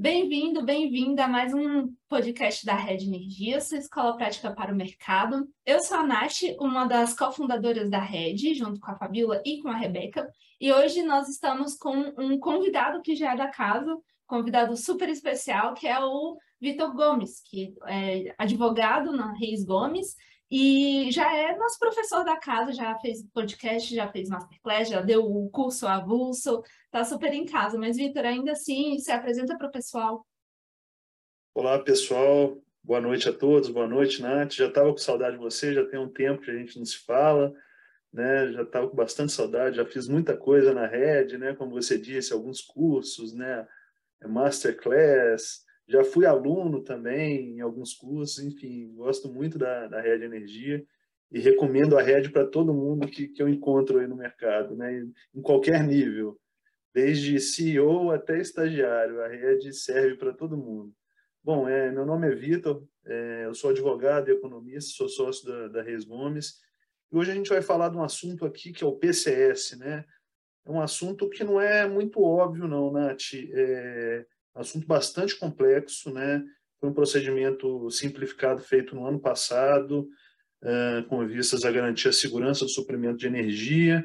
Bem-vindo, bem-vinda a mais um podcast da Rede Energia, sua escola prática para o mercado. Eu sou a Nath, uma das cofundadoras da Rede, junto com a Fabiola e com a Rebeca, e hoje nós estamos com um convidado que já é da casa, convidado super especial, que é o Vitor Gomes, que é advogado na Reis Gomes e já é nosso professor da casa, já fez podcast, já fez masterclass, já deu o curso avulso, tá super em casa. Mas, Vitor, ainda assim, se apresenta para o pessoal. Olá, pessoal. Boa noite a todos. Boa noite, Nath. Já estava com saudade de você, já tem um tempo que a gente não se fala, né? Já estava com bastante saudade, já fiz muita coisa na rede, né? Como você disse, alguns cursos, né? Masterclass, já fui aluno também em alguns cursos, enfim, gosto muito da, da Rede Energia e recomendo a Rede para todo mundo que, que eu encontro aí no mercado, né? em qualquer nível, desde CEO até estagiário, a Rede serve para todo mundo. Bom, é, meu nome é Vitor, é, eu sou advogado e economista, sou sócio da, da Reis Gomes, e hoje a gente vai falar de um assunto aqui que é o PCS, né? É um assunto que não é muito óbvio, não, Nath. É, assunto bastante complexo, né? Foi um procedimento simplificado feito no ano passado, uh, com vistas a garantir a segurança do suprimento de energia,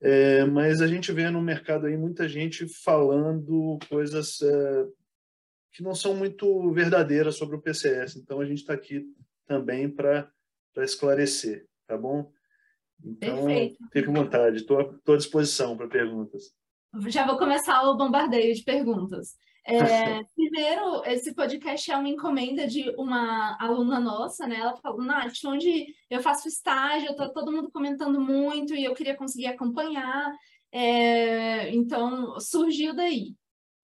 é, mas a gente vê no mercado aí muita gente falando coisas uh, que não são muito verdadeiras sobre o PCS. Então a gente está aqui também para esclarecer, tá bom? Então, Perfeito. fique à vontade, estou à disposição para perguntas. Já vou começar o bombardeio de perguntas. É, primeiro, esse podcast é uma encomenda de uma aluna nossa, né? Ela falou, Nath, onde eu faço estágio, tá todo mundo comentando muito e eu queria conseguir acompanhar. É, então, surgiu daí.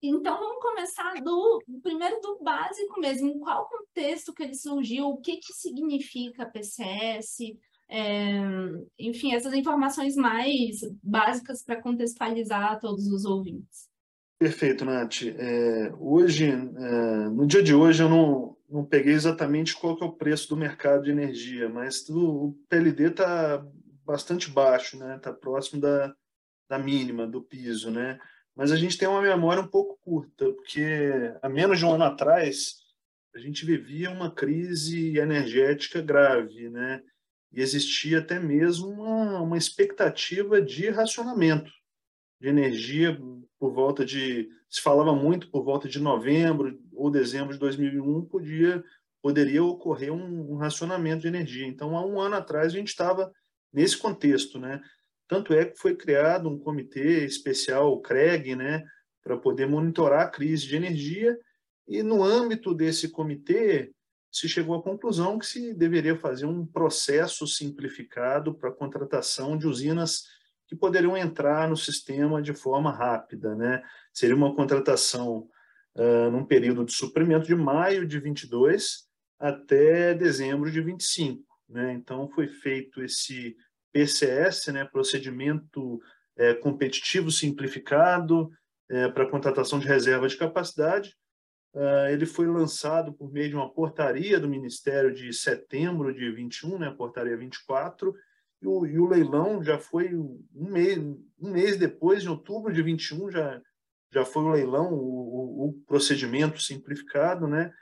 Então, vamos começar do primeiro do básico mesmo. Em qual contexto que ele surgiu? O que, que significa PCS? É, enfim, essas informações mais básicas para contextualizar todos os ouvintes. Perfeito, Nath. É, hoje, é, no dia de hoje, eu não, não peguei exatamente qual que é o preço do mercado de energia, mas o PLD está bastante baixo, né? Está próximo da, da mínima, do piso, né? Mas a gente tem uma memória um pouco curta, porque há menos de um ano atrás a gente vivia uma crise energética grave, né? E existia até mesmo uma, uma expectativa de racionamento de energia por volta de se falava muito por volta de novembro ou dezembro de 2001 podia poderia ocorrer um, um racionamento de energia. Então, há um ano atrás a gente estava nesse contexto, né? Tanto é que foi criado um comitê especial, o CREG, né, para poder monitorar a crise de energia. E no âmbito desse comitê se chegou à conclusão que se deveria fazer um processo simplificado para a contratação de usinas que poderiam entrar no sistema de forma rápida. Né? Seria uma contratação uh, num período de suprimento de maio de 22 até dezembro de 25. Né? Então, foi feito esse PCS, né? procedimento é, competitivo simplificado é, para contratação de reserva de capacidade. Uh, ele foi lançado por meio de uma portaria do Ministério de setembro de 21, né? portaria 24, e o, e o leilão já foi um mês, um mês depois, em outubro de 21, já, já foi o leilão, o, o procedimento simplificado, né?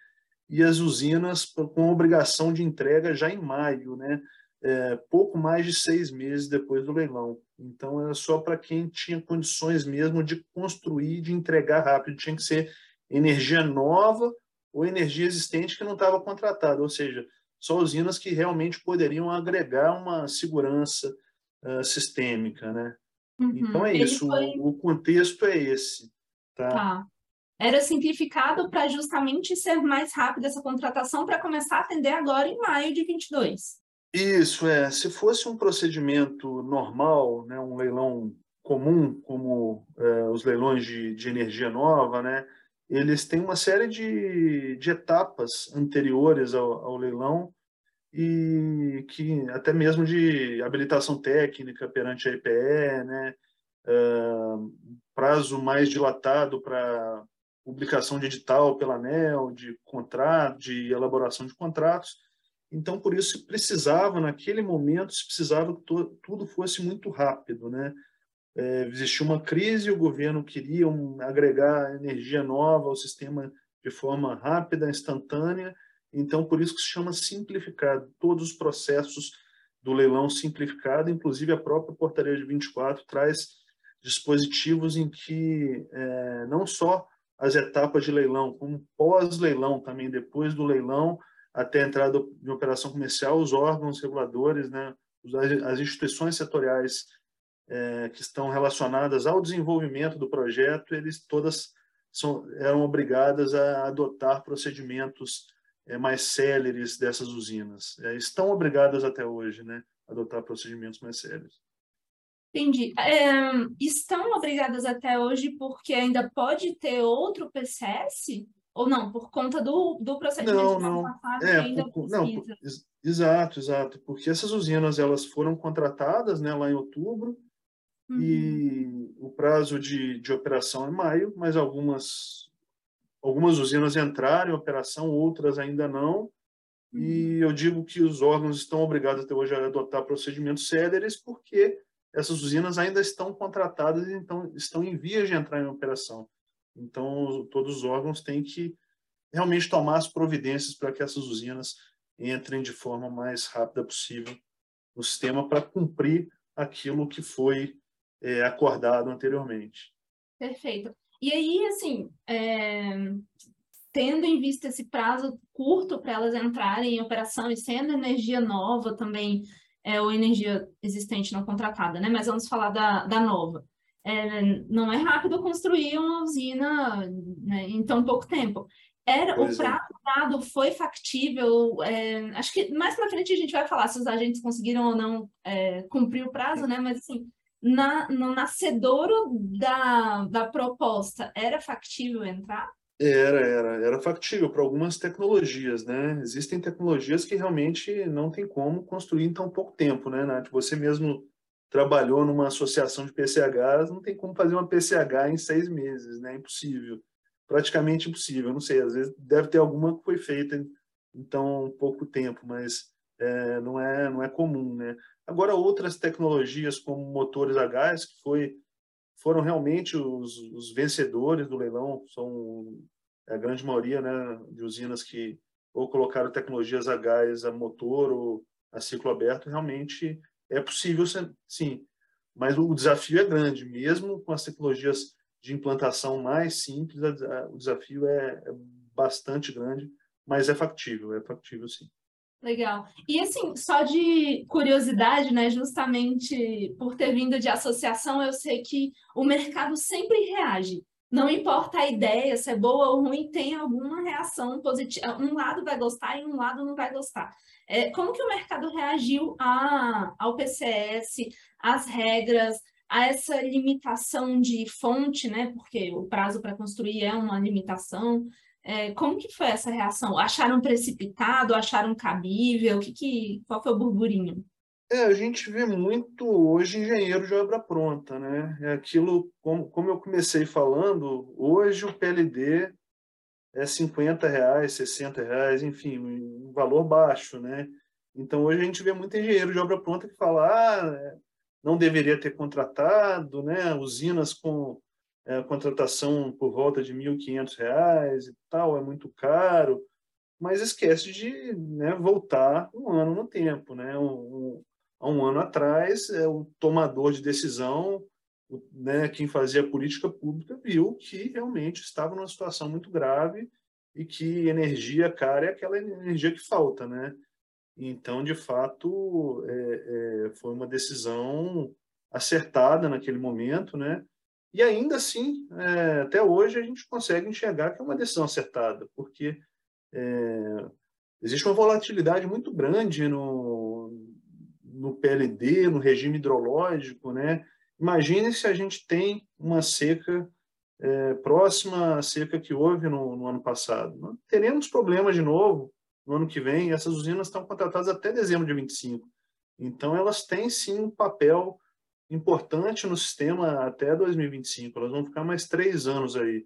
E as usinas com obrigação de entrega já em maio, né? É, pouco mais de seis meses depois do leilão. Então, era só para quem tinha condições mesmo de construir, de entregar rápido. Tinha que ser energia nova ou energia existente que não estava contratada. Ou seja, só usinas que realmente poderiam agregar uma segurança uh, sistêmica, né? Uhum. Então é Ele isso, foi... o, contexto é esse. Tá? tá. Era simplificado para justamente ser mais rápida essa contratação para começar a atender agora em maio de 22. Isso, é. Se fosse um procedimento normal, né, um leilão comum, como é, os leilões de, de energia nova, né, eles têm uma série de, de etapas anteriores ao, ao leilão e que até mesmo de habilitação técnica perante a EPE, né, uh, prazo mais dilatado para publicação de edital pela ANEL, de contrato, de elaboração de contratos. Então, por isso, precisava, naquele momento, se precisava que tudo fosse muito rápido, né? É, existiu uma crise, o governo queria um, agregar energia nova ao sistema de forma rápida, instantânea, então por isso que se chama simplificado. Todos os processos do leilão simplificado, inclusive a própria portaria de 24 traz dispositivos em que é, não só as etapas de leilão, como pós-leilão também, depois do leilão até a entrada de operação comercial, os órgãos reguladores, né, as instituições setoriais é, que estão relacionadas ao desenvolvimento do projeto, eles todas são, eram obrigadas a adotar procedimentos é, mais céleres dessas usinas. É, estão obrigadas até hoje né, a adotar procedimentos mais céleres. Entendi. Estão obrigadas até hoje porque ainda pode ter outro PCS? Ou não, por conta do, do procedimento não, não. É, ainda por, não, exato, exato. Porque essas usinas elas foram contratadas né, lá em outubro uhum. e o prazo de, de operação é maio, mas algumas, algumas usinas entraram em operação, outras ainda não. Uhum. E eu digo que os órgãos estão obrigados até hoje a adotar procedimentos céleres porque essas usinas ainda estão contratadas e então estão em vias de entrar em operação. Então, todos os órgãos têm que realmente tomar as providências para que essas usinas entrem de forma mais rápida possível no sistema para cumprir aquilo que foi é, acordado anteriormente. Perfeito. E aí, assim, é, tendo em vista esse prazo curto para elas entrarem em operação e sendo energia nova também é, ou energia existente não contratada, né? Mas vamos falar da, da nova. É, não é rápido construir uma usina né, em tão pouco tempo. Era, o é. prazo dado foi factível. É, acho que mais para frente a gente vai falar se os agentes conseguiram ou não é, cumprir o prazo, né? Mas assim, na, no nascedouro da, da proposta, era factível entrar? Era, era, era factível para algumas tecnologias, né? Existem tecnologias que realmente não tem como construir em tão pouco tempo, né, Nath? Você mesmo trabalhou numa associação de PCHs, não tem como fazer uma PCH em seis meses, né? Impossível, praticamente impossível. Não sei, às vezes deve ter alguma que foi feita em tão pouco tempo, mas é, não é não é comum, né? Agora outras tecnologias como motores a gás que foi foram realmente os, os vencedores do leilão, são a grande maioria né, de usinas que ou colocaram tecnologias a gás, a motor ou a ciclo aberto, realmente é possível sim, mas o desafio é grande, mesmo com as tecnologias de implantação mais simples, o desafio é, é bastante grande, mas é factível, é factível sim. Legal. E assim, só de curiosidade, né, justamente por ter vindo de associação, eu sei que o mercado sempre reage. Não importa a ideia, se é boa ou ruim, tem alguma reação positiva. Um lado vai gostar e um lado não vai gostar. É, como que o mercado reagiu a, ao PCS, às regras, a essa limitação de fonte, né? Porque o prazo para construir é uma limitação. É, como que foi essa reação? Acharam precipitado? Acharam cabível? Que que, qual foi o burburinho? É, a gente vê muito hoje engenheiro de obra pronta, né? É aquilo, como, como eu comecei falando, hoje o PLD é 50 reais, 60 reais, enfim, um valor baixo, né? Então hoje a gente vê muito engenheiro de obra pronta que fala, ah, não deveria ter contratado, né? Usinas com é, contratação por volta de R$ 1.500 e tal, é muito caro, mas esquece de né, voltar um ano no tempo. Né? Um, um, há um ano atrás, é, o tomador de decisão, né, quem fazia política pública, viu que realmente estava numa situação muito grave e que energia cara é aquela energia que falta. Né? Então, de fato, é, é, foi uma decisão acertada naquele momento, né? E ainda assim, é, até hoje, a gente consegue enxergar que é uma decisão acertada, porque é, existe uma volatilidade muito grande no, no PLD, no regime hidrológico. Né? Imagine se a gente tem uma seca é, próxima à seca que houve no, no ano passado. Nós teremos problemas de novo no ano que vem. Essas usinas estão contratadas até dezembro de 25. Então, elas têm sim um papel importante no sistema até 2025. Elas vão ficar mais três anos aí.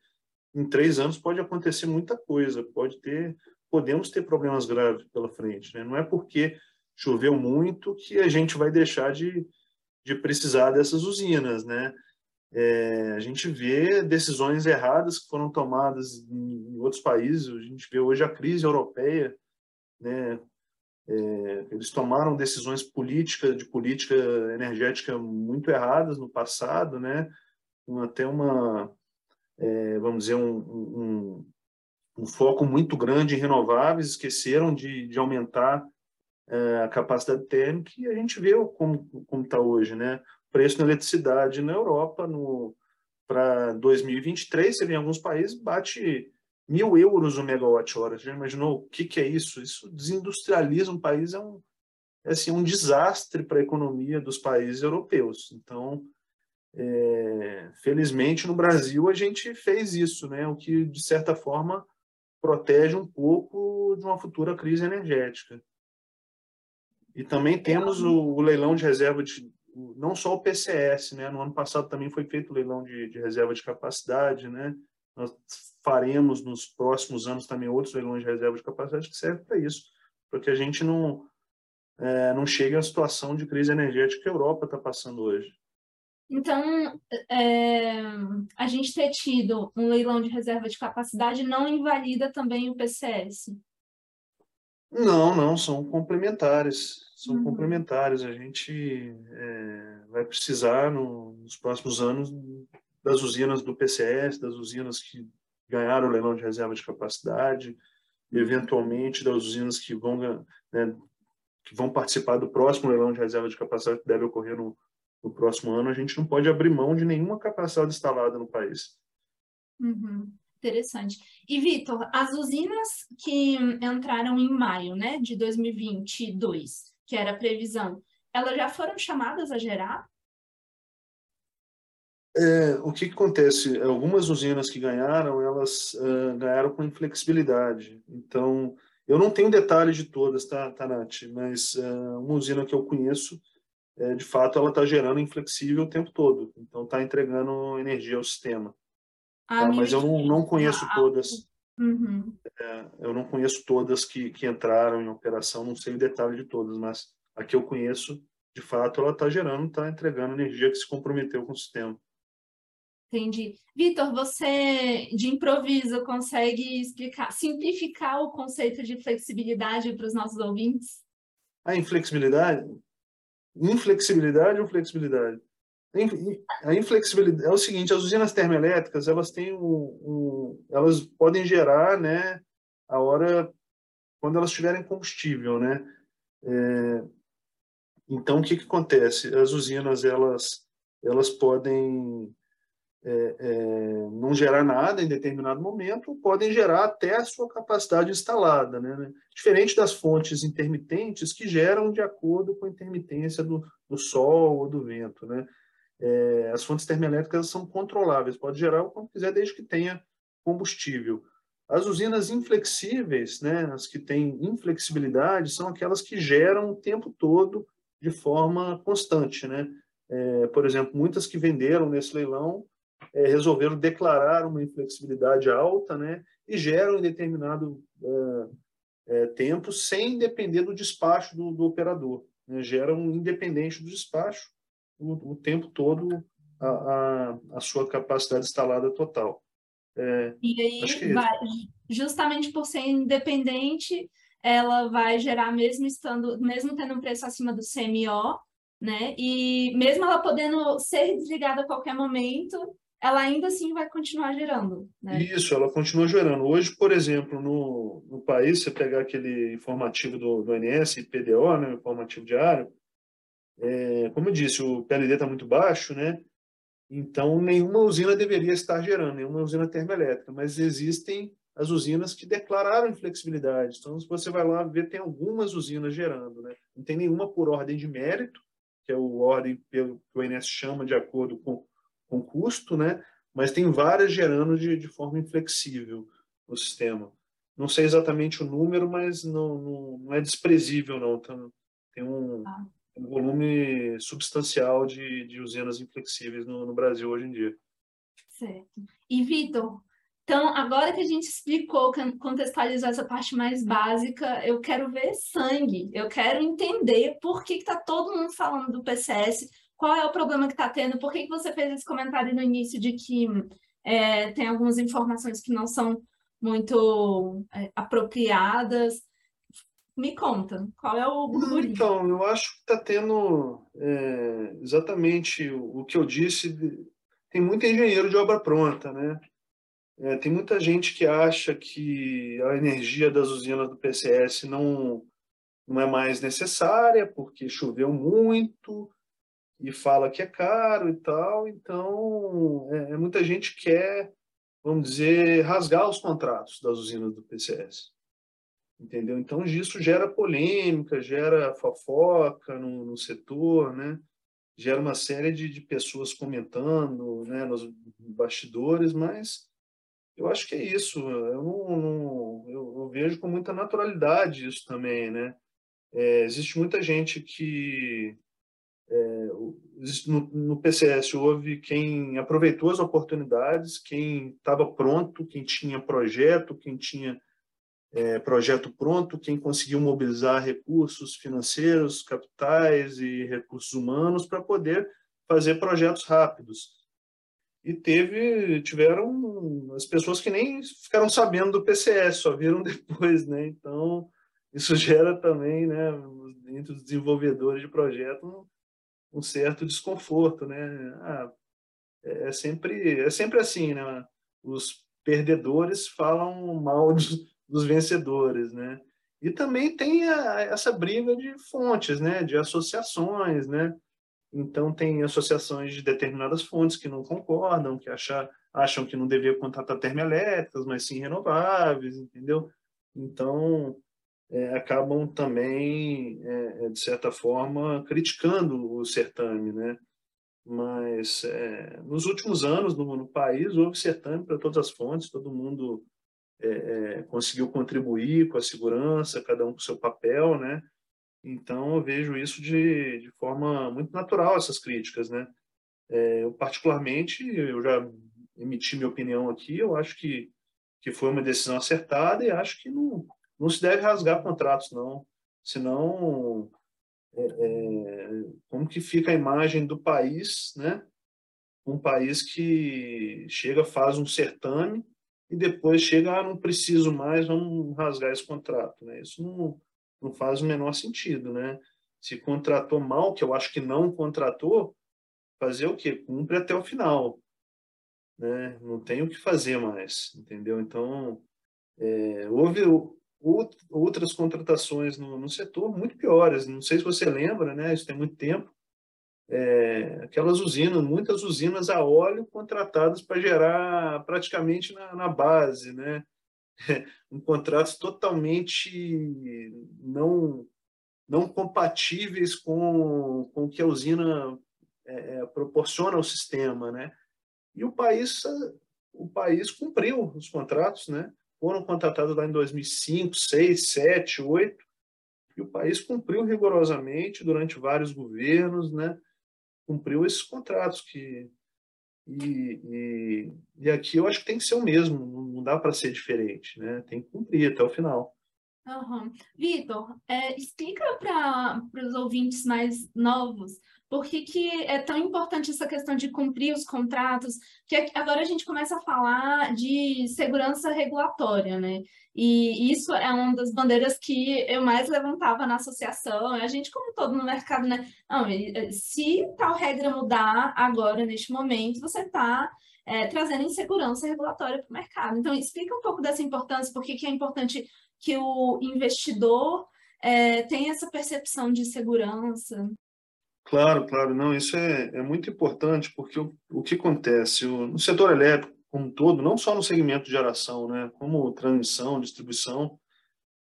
Em três anos pode acontecer muita coisa, pode ter, podemos ter problemas graves pela frente. Né? Não é porque choveu muito que a gente vai deixar de, de precisar dessas usinas, né? É, a gente vê decisões erradas que foram tomadas em, em, outros países. A gente vê hoje a crise europeia, né? É, eles tomaram decisões políticas de política energética muito erradas no passado, né? Até uma, é, vamos dizer, um, um, um, foco muito grande em renováveis, esqueceram de, de aumentar é, a capacidade térmica e a gente vê como está hoje, né? preço na eletricidade na Europa no para 2023, você vê em alguns países bate mil euros o megawatt-hora. Já imaginou o que, que é isso? Isso desindustrializa um país, é um, é, assim, um desastre para a economia dos países europeus. Então, é, felizmente, no Brasil, a gente fez isso, né? o que, de certa forma, protege um pouco de uma futura crise energética. E também temos o, o leilão de reserva de, não só o PCS, né? No ano passado também foi feito o leilão de, de reserva de capacidade, né? Nós faremos nos próximos anos também outros leilões de reserva de capacidade que servem para isso, para que a gente não é, não chegue à situação de crise energética que a Europa está passando hoje. Então, é, a gente ter tido um leilão de reserva de capacidade não invalida também o PCS? Não, não, são complementares. São uhum. complementares. A gente é, vai precisar, no, nos próximos anos, das usinas do PCS, das usinas que ganharam o leilão de reserva de capacidade, e eventualmente das usinas que vão, né, que vão participar do próximo leilão de reserva de capacidade que deve ocorrer no, no próximo ano. A gente não pode abrir mão de nenhuma capacidade instalada no país. Uhum. Interessante. E, Vitor, as usinas que entraram em maio né, de 2022, que era a previsão, elas já foram chamadas a gerar? É, o que, que, acontece? Algumas usinas que ganharam, elas uh, ganharam com inflexibilidade. Então, eu não tenho detalhes de todas, tá, tá Nath? Mas uh, uma usina que eu conheço, é, de fato, ela está gerando inflexível o tempo todo. Então, está entregando energia ao sistema. Tá? Mas eu não, não conheço todas. Uhum. É, eu não conheço todas que, que entraram em operação, não sei o detalhe de todas, mas a que eu conheço, de fato, ela está gerando, está entregando energia que se comprometeu com o sistema. Entendi. Vitor, você de improviso consegue explicar, simplificar o conceito de flexibilidade para os nossos ouvintes? A inflexibilidade? Inflexibilidade ou flexibilidade? A inflexibilidade é o seguinte: as usinas termoelétricas elas têm um, um, elas podem gerar, né, a hora quando elas tiverem combustível, né? É, então o que que acontece? As usinas elas elas podem é, é, não gerar nada em determinado momento, podem gerar até a sua capacidade instalada, né? Diferente das fontes intermitentes que geram de acordo com a intermitência do, do sol ou do vento, né? é, as fontes termoelétricas são controláveis, pode gerar o quanto quiser, desde que tenha combustível. As usinas inflexíveis, né, as que têm inflexibilidade, são aquelas que geram o tempo todo de forma constante. Né? É, por exemplo, muitas que venderam nesse leilão é, resolveram declarar uma inflexibilidade alta né, e geram em determinado é, é tempo sem depender do despacho do, do operador. Né? Geram independente do despacho o, o tempo todo a, a, a, sua capacidade instalada total. É, e aí, é vai, justamente por ser independente, ela vai gerar mesmo estando, mesmo tendo um preço acima do CMO, né? E mesmo ela podendo ser desligada a qualquer momento, ela ainda assim vai continuar gerando. Né? Isso, ela continua gerando. Hoje, por exemplo, no, no país, você pegar aquele informativo do, do INS, PDO, né, informativo diário, é, como eu disse, o PLD está muito baixo, né? Então, nenhuma usina deveria estar gerando, nenhuma usina termoelétrica, mas existem as usinas que declararam inflexibilidade. Então, se você vai lá ver, tem algumas usinas gerando, né? Não tem nenhuma por ordem de mérito, que é o ordem que o INS chama de acordo com, com custo, né? Mas tem várias gerando de, de forma inflexível no sistema. Não sei exatamente o número, mas não, não, não é desprezível, não. Então, tem um, ah um volume substancial de, de usinas inflexíveis no, no Brasil hoje em dia. Certo. E, Vitor, então, agora que a gente explicou, contextualizou essa parte mais básica, eu quero ver sangue, eu quero entender por que está todo mundo falando do PCS, qual é o problema que está tendo? Por que, que você fez esse comentário no início de que é, tem algumas informações que não são muito é, apropriadas? Me conta, qual é o burburinho? Então, eu acho que está tendo é, exatamente o, o, que eu disse. Tem muito engenheiro de obra pronta, né? É, tem muita gente que acha que a energia das usinas do PCS não, não é mais necessária porque choveu muito e fala que é caro e tal. Então, é, é muita gente quer, vamos dizer, rasgar os contratos das usinas do PCS entendeu? Então isso gera polêmica, gera fofoca no, no setor, né? Gera uma série de, de pessoas comentando, né, nos bastidores, mas eu acho que é isso. Eu não, não eu, eu, vejo com muita naturalidade isso também, né? É, existe muita gente que é, no, no PCS houve quem aproveitou as oportunidades, quem estava pronto, quem tinha projeto, quem tinha é, projeto pronto, quem conseguiu mobilizar recursos financeiros, capitais e recursos humanos para poder fazer projetos rápidos. E teve, tiveram as pessoas que nem ficaram sabendo do PCS, só viram depois, né? Então, isso gera também, né, entre os desenvolvedores de projeto, um, certo desconforto, né? Ah, é, é sempre, é sempre assim, né? Os perdedores falam mal de, dos vencedores, né? E também tem a, essa briga de fontes, né? De associações, né? Então tem associações de determinadas fontes que não concordam, que acham, acham que não devia contratar termoelétricas, mas sim renováveis, entendeu? Então é, acabam também, é, é de certa forma, criticando o certame, né? Mas é, nos últimos anos no, no país houve certame para todas as fontes, todo mundo é, é, conseguiu contribuir com a segurança, cada um com seu papel, né? Então eu vejo isso de, de forma muito natural essas críticas, né? Eu particularmente eu já emiti minha opinião aqui, eu acho que que foi uma decisão acertada e acho que não não se deve rasgar contratos não, senão é, é, como que fica a imagem do país, né? Um país que chega faz um certame e depois chega, ah, não preciso mais, vamos rasgar esse contrato. Né? Isso não, não faz o menor sentido. Né? Se contratou mal, que eu acho que não contratou, fazer o quê? Cumpre até o final. Né? Não tem o que fazer mais, entendeu? Então, é, houve outras contratações no, no setor muito piores. Não sei se você lembra, né? Isso tem muito tempo é, aquelas usinas, muitas usinas a óleo contratadas para gerar praticamente na, na base, né? um contratos totalmente não não compatíveis com, com o que a usina é, é proporciona ao sistema, né? E o país o país cumpriu os contratos, né? Foram contratados lá em 2005, 6, 7, 8 e o país cumpriu rigorosamente durante vários governos, né? cumpriu esses contratos que e, e, e, aqui eu acho que tem que ser o mesmo, não dá para ser diferente, né? Tem que cumprir até o final. Uhum. Vitor, é, explica para os ouvintes mais novos por que, que é tão importante essa questão de cumprir os contratos, que agora a gente começa a falar de segurança regulatória, né? E isso é uma das bandeiras que eu mais levantava na associação, a gente como todo no mercado, né? Não, se tal regra mudar agora, neste momento, você está é, trazendo insegurança regulatória para o mercado. Então, explica um pouco dessa importância, por que é importante que o investidor é, tenha essa percepção de segurança. Claro, claro, não, isso é, é muito importante, porque o, o que acontece o, no setor elétrico como um todo, não só no segmento de geração, né, como transmissão, distribuição,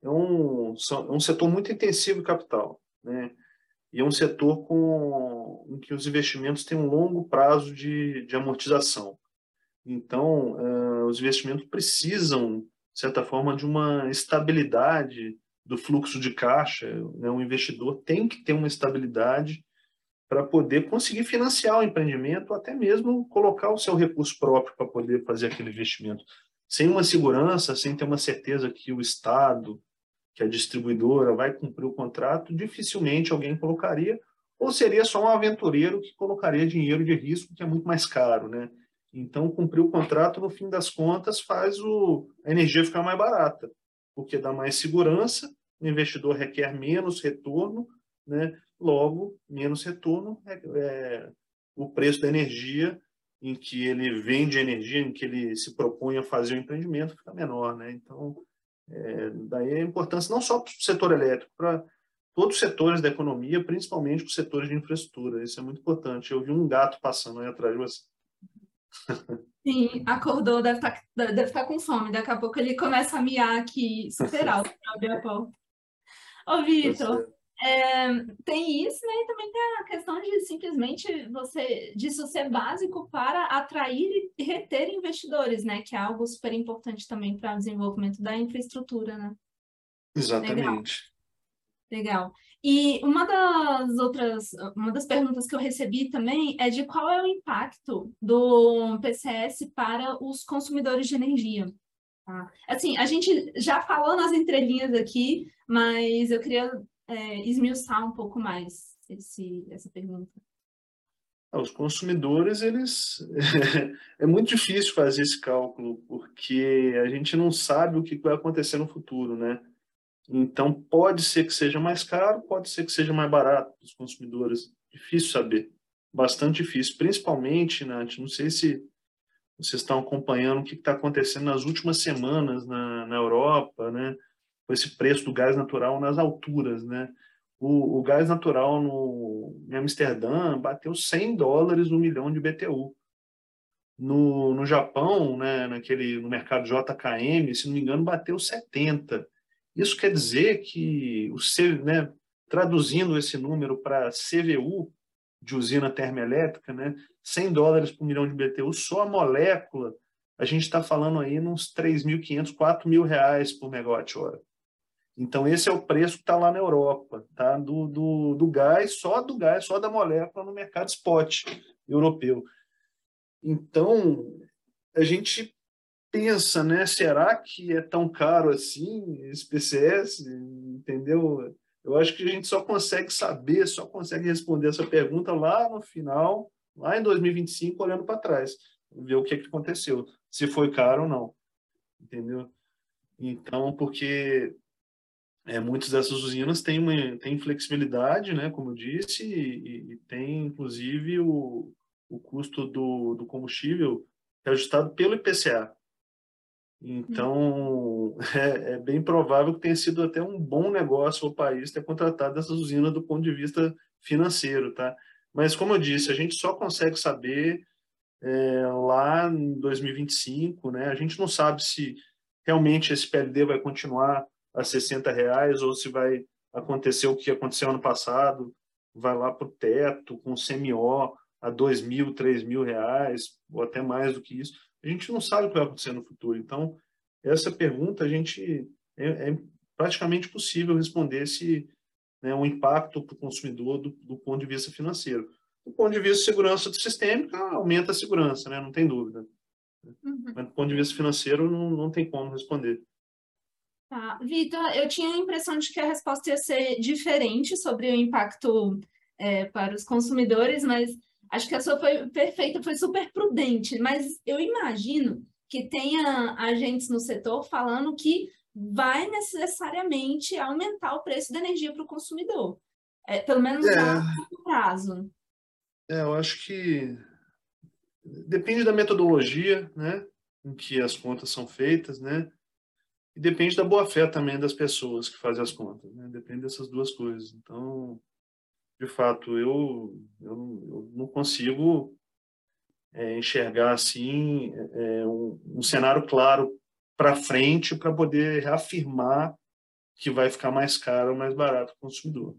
é um, é um setor muito intensivo em capital, né, e é um setor com, em que os investimentos têm um longo prazo de, de amortização. Então, uh, os investimentos precisam, de certa forma, de uma estabilidade do fluxo de caixa. Né? O investidor tem que ter uma estabilidade para poder conseguir financiar o empreendimento, até mesmo colocar o seu recurso próprio para poder fazer aquele investimento. Sem uma segurança, sem ter uma certeza que o Estado, que a distribuidora vai cumprir o contrato, dificilmente alguém colocaria, ou seria só um aventureiro que colocaria dinheiro de risco, que é muito mais caro, né? Então, cumprir o contrato, no fim das contas, faz o, a energia ficar mais barata, porque dá mais segurança, o investidor requer menos retorno, né? logo, menos retorno, é, é, o preço da energia em que ele vende energia, em que ele se propõe a fazer o empreendimento, fica menor. Né? Então, é, daí a importância não só para o setor elétrico, para todos os setores da economia, principalmente para os setores de infraestrutura. Isso é muito importante. Eu vi um gato passando aí atrás de você. Sim, acordou, deve estar, tá, deve estar tá com fome. Daqui a pouco ele começa a miar aqui super alto abrir a porta. Ô, Vitor, é, tem isso, né? E também tem a questão de simplesmente você, disso ser básico para atrair e reter investidores, né? Que é algo super importante também para o desenvolvimento da infraestrutura, né? Exatamente. Legal. Legal. E uma das outras, uma das perguntas que eu recebi também é de qual é o impacto do PCS para os consumidores de energia. Tá? Assim, a gente já falou nas entrelinhas aqui, mas eu queria é, esmiuçar um pouco mais esse, essa pergunta. Ah, os consumidores, eles. é muito difícil fazer esse cálculo, porque a gente não sabe o que vai acontecer no futuro, né? Então, pode ser que seja mais caro, pode ser que seja mais barato para os consumidores. Difícil saber. Bastante difícil. Principalmente, Nath, não sei se vocês estão acompanhando o que está acontecendo nas últimas semanas na, na Europa, né? Com esse preço do gás natural nas alturas, né? O, o gás natural no, em Amsterdã bateu 100 dólares um milhão de BTU. No, no Japão, né, naquele, no mercado JKM, se não me engano, bateu 70. Isso quer dizer que, o C, né, traduzindo esse número para CVU, de usina termoelétrica, né, 100 dólares por milhão de BTU, só a molécula, a gente está falando aí uns 3.500, 4.000 reais por megawatt-hora. Então, esse é o preço que está lá na Europa, tá? do, do, do gás, só do gás, só da molécula no mercado spot europeu. Então, a gente pensa, né? Será que é tão caro assim esse PCS? Entendeu? Eu acho que a gente só consegue saber, só consegue responder essa pergunta lá no final, lá em 2025, olhando para trás, ver o que, que aconteceu, se foi caro ou não, entendeu? Então, porque é, muitas dessas usinas têm, uma, têm flexibilidade, né, como eu disse, e, e tem, inclusive, o, o custo do, do combustível é ajustado pelo IPCA, então, é, é, bem provável que tenha sido até um bom negócio o país ter contratado essas usinas do ponto de vista financeiro, tá? Mas, como eu disse, a gente só consegue saber é, lá em 2025, né? A gente não sabe se realmente esse PLD vai continuar a 60 reais ou se vai acontecer o que aconteceu ano passado, vai lá para o teto com CMO a 2 mil, 3 mil reais, ou até mais do que isso a gente não sabe o que vai acontecer no futuro. Então, essa pergunta a gente é, é praticamente possível responder se né, um impacto para o consumidor do, do, ponto de vista financeiro. Do ponto de vista de segurança sistêmica, aumenta a segurança, né, não tem dúvida. Uhum. Mas do ponto de vista financeiro, não, não tem como responder. Tá. Vitor, eu tinha a impressão de que a resposta ia ser diferente sobre o impacto é, para os consumidores, mas Acho que a sua foi perfeita, foi super prudente, mas eu imagino que tenha agentes no setor falando que vai necessariamente aumentar o preço da energia para o consumidor, é, pelo menos é, no prazo. É, eu acho que depende da metodologia, né, em que as contas são feitas, né, e depende da boa fé também das pessoas que fazem as contas, né, depende dessas duas coisas. Então, de fato, eu, eu, eu não consigo é, enxergar assim é, um, um cenário claro para frente para poder reafirmar que vai ficar mais caro ou mais barato para o consumidor.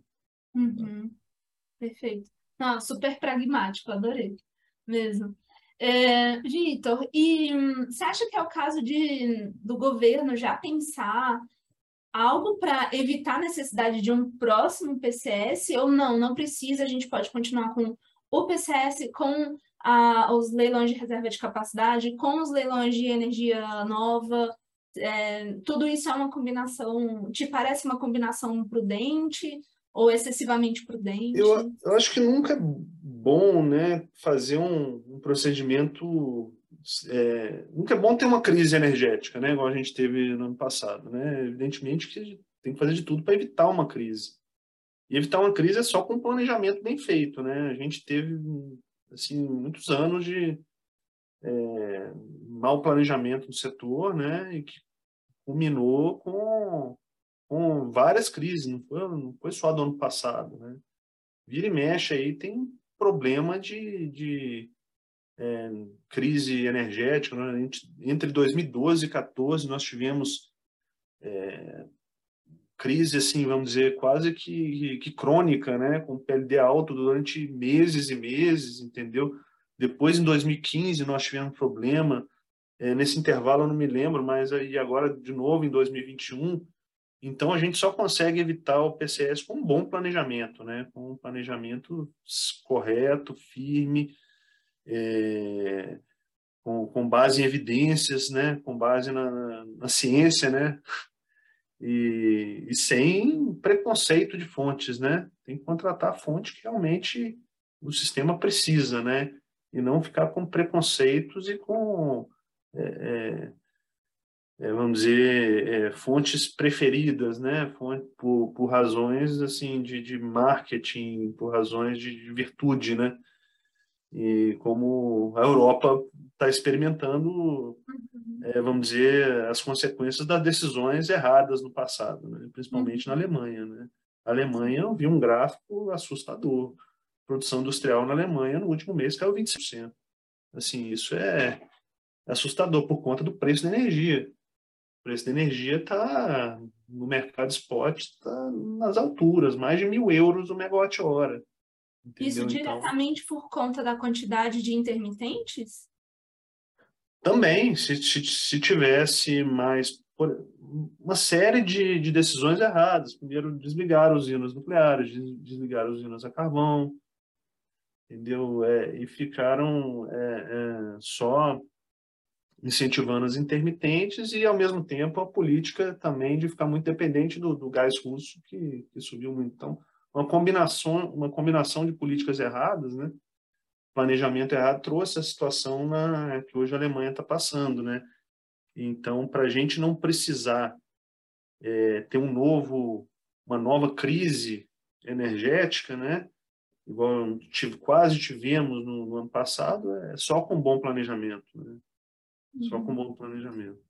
Uhum. Perfeito. Não, super pragmático, adorei mesmo. É, Vitor, e hum, você acha que é o caso de, do governo já pensar algo para evitar a necessidade de um próximo PCS ou não, não precisa, a gente pode continuar com o PCS, com a, os leilões de reserva de capacidade, com os leilões de energia nova, é, tudo isso é uma combinação, te parece uma combinação prudente ou excessivamente prudente? Eu, eu acho que nunca é bom né, fazer um, um procedimento. É, nunca é bom ter uma crise energética, né, igual a gente teve no ano passado. Né? Evidentemente que tem que fazer de tudo para evitar uma crise. E evitar uma crise é só com um planejamento bem feito. Né? A gente teve assim, muitos anos de é, mau planejamento no setor, né, e que culminou com, com várias crises, não foi, não foi só do ano passado, né. Vira e mexe aí tem problema de, de é, crise energética, né? entre 2012 e 2014 nós tivemos é, crise, assim, vamos dizer, quase que, que crônica, né, com PLD alto durante meses e meses, entendeu? Depois, em 2015, nós tivemos problema. É, nesse intervalo, eu não me lembro, mas aí agora, de novo, em 2021. Então, a gente só consegue evitar o PCS com um bom planejamento, né? com um planejamento correto, firme, é, com, com, base em evidências, né? com base na, na ciência, né? E, e, sem preconceito de fontes, né? Tem que contratar a fonte que realmente o sistema precisa, né? e não ficar com preconceitos e com, é, é, vamos dizer, é, fontes preferidas, né? por, por razões assim de, de marketing, por razões de, de virtude, né? E como a Europa está experimentando, uhum. é, vamos dizer, as consequências das decisões erradas no passado, né? principalmente uhum. na Alemanha. Né? A Alemanha, eu vi um gráfico assustador produção industrial na Alemanha no último mês caiu 25%. Assim, isso é assustador por conta do preço da energia. O preço da energia está no mercado spot está nas alturas, mais de mil euros o megawatt-hora. Isso então diretamente então, por conta da quantidade de intermitentes? Também, se, se, se tivesse mais uma série de, de decisões erradas. Primeiro, desligar usinas nucleares, desligar usinas a carvão, entendeu? É, e ficaram é, é, só incentivando as intermitentes e, ao mesmo tempo, a política também de ficar muito dependente do, do gás russo, que, que, subiu muito. Então, uma combinação, uma combinação de políticas erradas, né? planejamento errado, trouxe a situação na, que hoje a Alemanha está passando. Né? Então, para a gente não precisar é, ter um novo, uma nova crise energética, né? igual tive, quase tivemos no, no, ano passado, é só com bom planejamento. Né? Só com uhum. bom planejamento.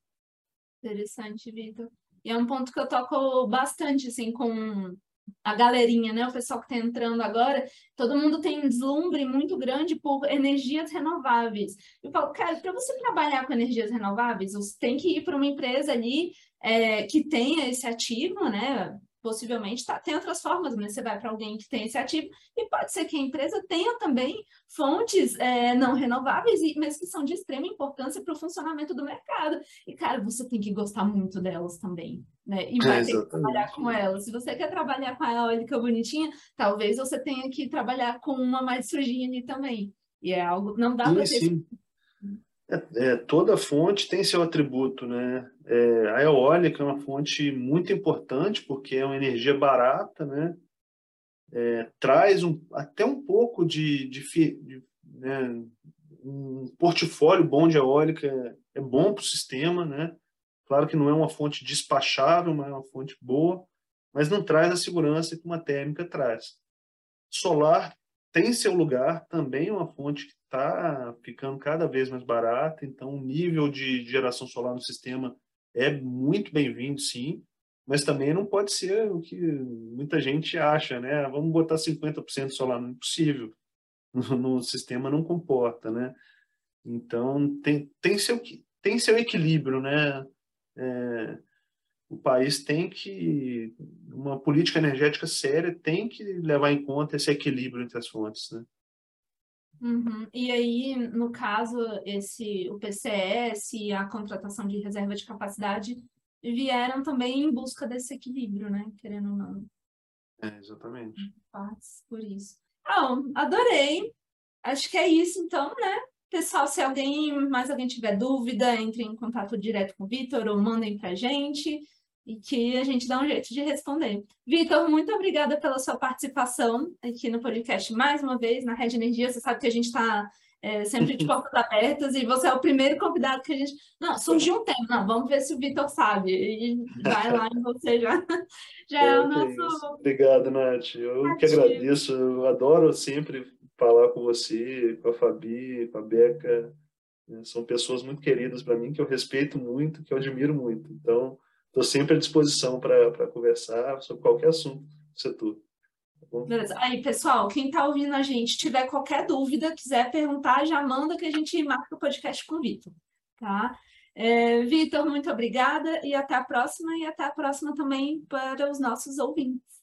Interessante, Vitor. E é um ponto que eu toco bastante, assim, com a galerinha, né? O pessoal que está entrando agora, todo mundo tem um deslumbre muito grande por energias renováveis. Eu falo, cara, para você trabalhar com energias renováveis, você tem que ir para uma empresa ali é, que tenha esse ativo, né? Possivelmente tá, tem outras formas, mas você vai para alguém que tem esse ativo, e pode ser que a empresa tenha também fontes é, não renováveis, mas que são de extrema importância para o funcionamento do mercado. E, cara, você tem que gostar muito delas também, né? E vai é, ter que trabalhar com elas. Se você quer trabalhar com a eólica bonitinha, talvez você tenha que trabalhar com uma mais sujinha ali também. E é algo, não dá para ter... É, é, toda fonte tem seu atributo, né? É, a eólica é uma fonte muito importante porque é uma energia barata, né? É, traz um, até um pouco de, de, de né? um portfólio bom de eólica é, é bom para o sistema, né? Claro que não é uma fonte despachável, mas é uma fonte boa, mas não traz a segurança que uma térmica traz. Solar tem seu lugar, também é uma fonte que está ficando cada vez mais barata, então o nível de geração solar no sistema é muito bem-vindo, sim, mas também não pode ser o que muita gente acha, né? Ah, vamos botar 50% solar, não é possível. No, no, sistema não comporta, né? Então tem, tem, seu, tem seu equilíbrio, né? É, o país tem que uma política energética séria tem que levar em conta esse equilíbrio entre as fontes, né? Uhum. E aí, no caso, esse o PCS e a contratação de reserva de capacidade vieram também em busca desse equilíbrio, né? Querendo ou não. É, exatamente. Por isso. Ah, adorei. Acho que é isso, então, né? Pessoal, se alguém, mais alguém tiver dúvida, entre em contato direto com o Vitor ou mandem pra gente. e que a gente dá um jeito de responder. Vitor, muito obrigada pela sua participação aqui no podcast mais uma vez, na Rede Energia. Você sabe que a gente está é, sempre de portas abertas e você é o primeiro convidado que a gente. Não, surgiu um tema, não, vamos ver se o Vitor sabe. E vai lá e você já, já é, é o nosso. Obrigado, Nath. Eu Ativo. que agradeço, eu adoro sempre falar com você, com a Fabi, com a Beca. Né? São pessoas muito queridas para mim, que eu respeito muito, que eu admiro muito. Então, estou sempre à disposição para conversar sobre qualquer assunto do setor. Tá Beleza. Aí, pessoal, quem está ouvindo a gente, tiver qualquer dúvida, quiser perguntar, já manda que a gente marca o podcast com o Vitor, tá? É, Vitor, muito obrigada e até a próxima, e até a próxima também para os nossos ouvintes.